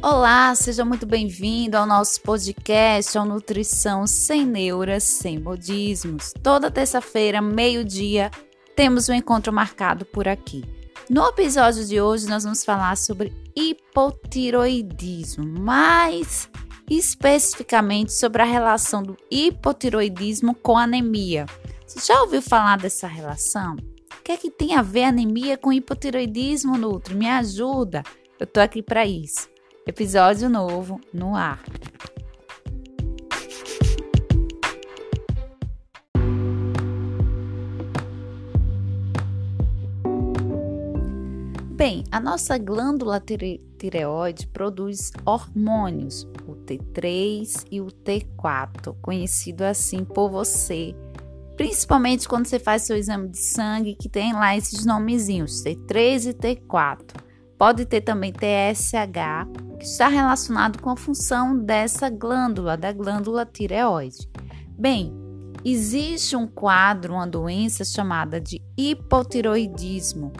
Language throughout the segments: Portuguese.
Olá, seja muito bem-vindo ao nosso podcast ao Nutrição Sem Neuras, Sem Modismos. Toda terça-feira, meio-dia, temos um encontro marcado por aqui. No episódio de hoje, nós vamos falar sobre hipotiroidismo, mais especificamente sobre a relação do hipotiroidismo com anemia. Você já ouviu falar dessa relação? O que é que tem a ver anemia com hipotiroidismo, Nutri? Me ajuda! Eu tô aqui para isso. Episódio novo no ar. Bem, a nossa glândula tireoide produz hormônios, o T3 e o T4, conhecido assim por você, principalmente quando você faz seu exame de sangue, que tem lá esses nomezinhos, T3 e T4. Pode ter também TSH, que está relacionado com a função dessa glândula, da glândula tireoide. Bem, existe um quadro, uma doença chamada de hipotiroidismo,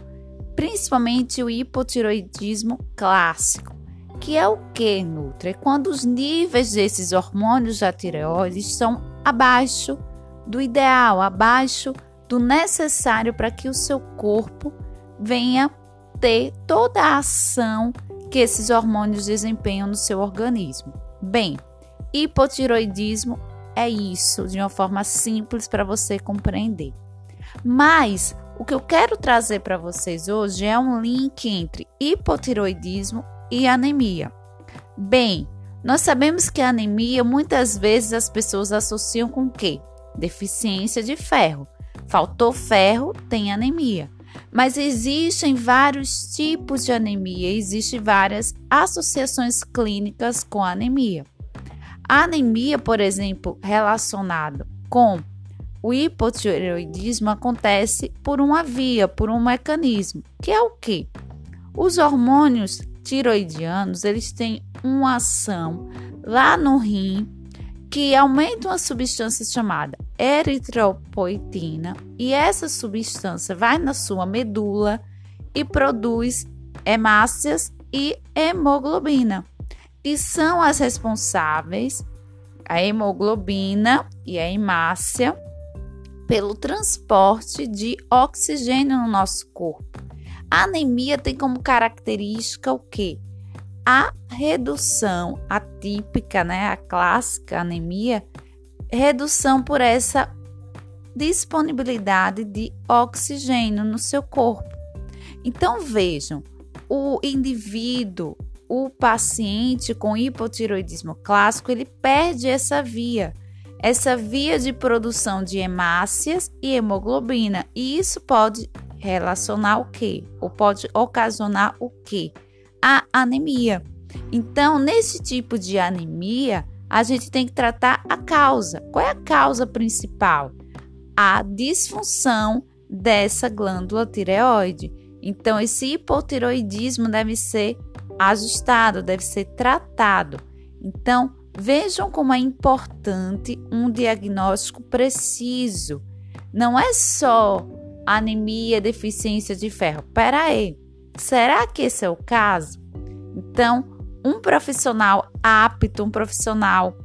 principalmente o hipotiroidismo clássico, que é o que, Nutra? É quando os níveis desses hormônios da tireoide estão abaixo do ideal, abaixo do necessário para que o seu corpo venha ter toda a ação que esses hormônios desempenham no seu organismo. Bem, hipotiroidismo é isso, de uma forma simples para você compreender. Mas o que eu quero trazer para vocês hoje é um link entre hipotiroidismo e anemia. Bem, nós sabemos que a anemia muitas vezes as pessoas associam com o quê? Deficiência de ferro. Faltou ferro, tem anemia. Mas existem vários tipos de anemia, existem várias associações clínicas com anemia. A anemia, por exemplo, relacionada com o hipotireoidismo acontece por uma via, por um mecanismo, que é o que? Os hormônios tiroidianos, eles têm uma ação lá no rim que aumenta uma substância chamada eritropoetina e essa substância vai na sua medula e produz hemácias e hemoglobina, que são as responsáveis, a hemoglobina e a hemácia, pelo transporte de oxigênio no nosso corpo. A anemia tem como característica o quê? A redução atípica, né, a clássica anemia, redução por essa disponibilidade de oxigênio no seu corpo. Então vejam, o indivíduo, o paciente com hipotiroidismo clássico, ele perde essa via, essa via de produção de hemácias e hemoglobina, e isso pode relacionar o quê? Ou pode ocasionar o quê? A anemia. Então, nesse tipo de anemia, a gente tem que tratar a causa. Qual é a causa principal? A disfunção dessa glândula tireoide. Então, esse hipotiroidismo deve ser ajustado, deve ser tratado. Então, vejam como é importante um diagnóstico preciso. Não é só anemia, deficiência de ferro. Pera aí. Será que esse é o caso? Então, um profissional apto, um profissional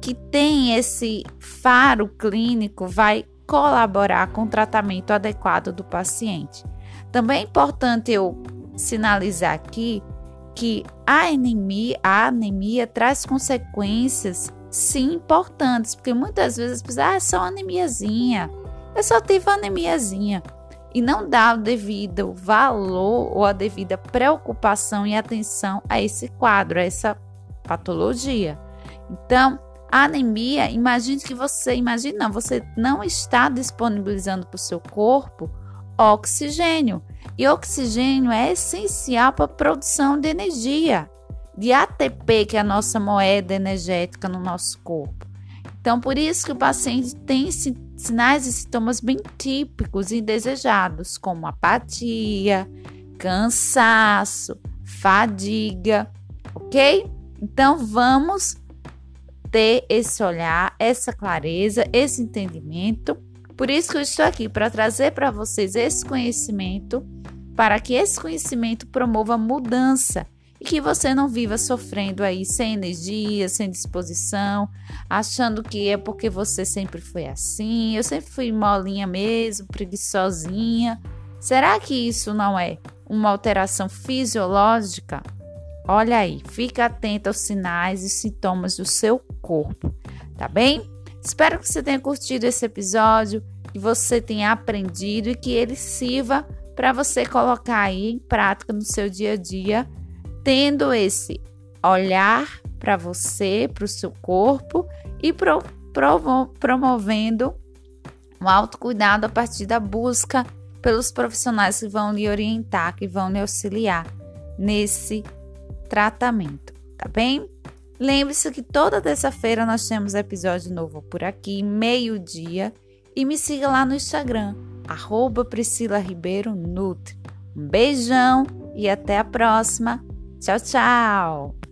que tem esse faro clínico vai colaborar com o tratamento adequado do paciente. Também é importante eu sinalizar aqui que a anemia, a anemia traz consequências sim importantes, porque muitas vezes as ah, é só anemiazinha, eu só tive anemiazinha e não dá o devido valor ou a devida preocupação e atenção a esse quadro, a essa patologia. Então, a anemia, imagine que você, imagine não, você não está disponibilizando para o seu corpo oxigênio. E oxigênio é essencial para a produção de energia, de ATP, que é a nossa moeda energética no nosso corpo. Então, por isso que o paciente tem sinais e sintomas bem típicos e indesejados, como apatia, cansaço, fadiga, ok? Então, vamos ter esse olhar, essa clareza, esse entendimento. Por isso que eu estou aqui para trazer para vocês esse conhecimento, para que esse conhecimento promova mudança e que você não viva sofrendo aí sem energia, sem disposição, achando que é porque você sempre foi assim, eu sempre fui molinha mesmo, preguiçosinha. Será que isso não é uma alteração fisiológica? Olha aí, fica atento aos sinais e sintomas do seu corpo, tá bem? Espero que você tenha curtido esse episódio, que você tenha aprendido e que ele sirva para você colocar aí em prática no seu dia a dia, tendo esse olhar para você, para o seu corpo e pro, promo, promovendo um autocuidado a partir da busca pelos profissionais que vão lhe orientar, que vão lhe auxiliar nesse tratamento, tá bem? Lembre-se que toda terça-feira nós temos episódio novo por aqui, meio-dia, e me siga lá no Instagram, arroba Priscila Ribeiro Nutri. Um beijão e até a próxima. Tchau, tchau!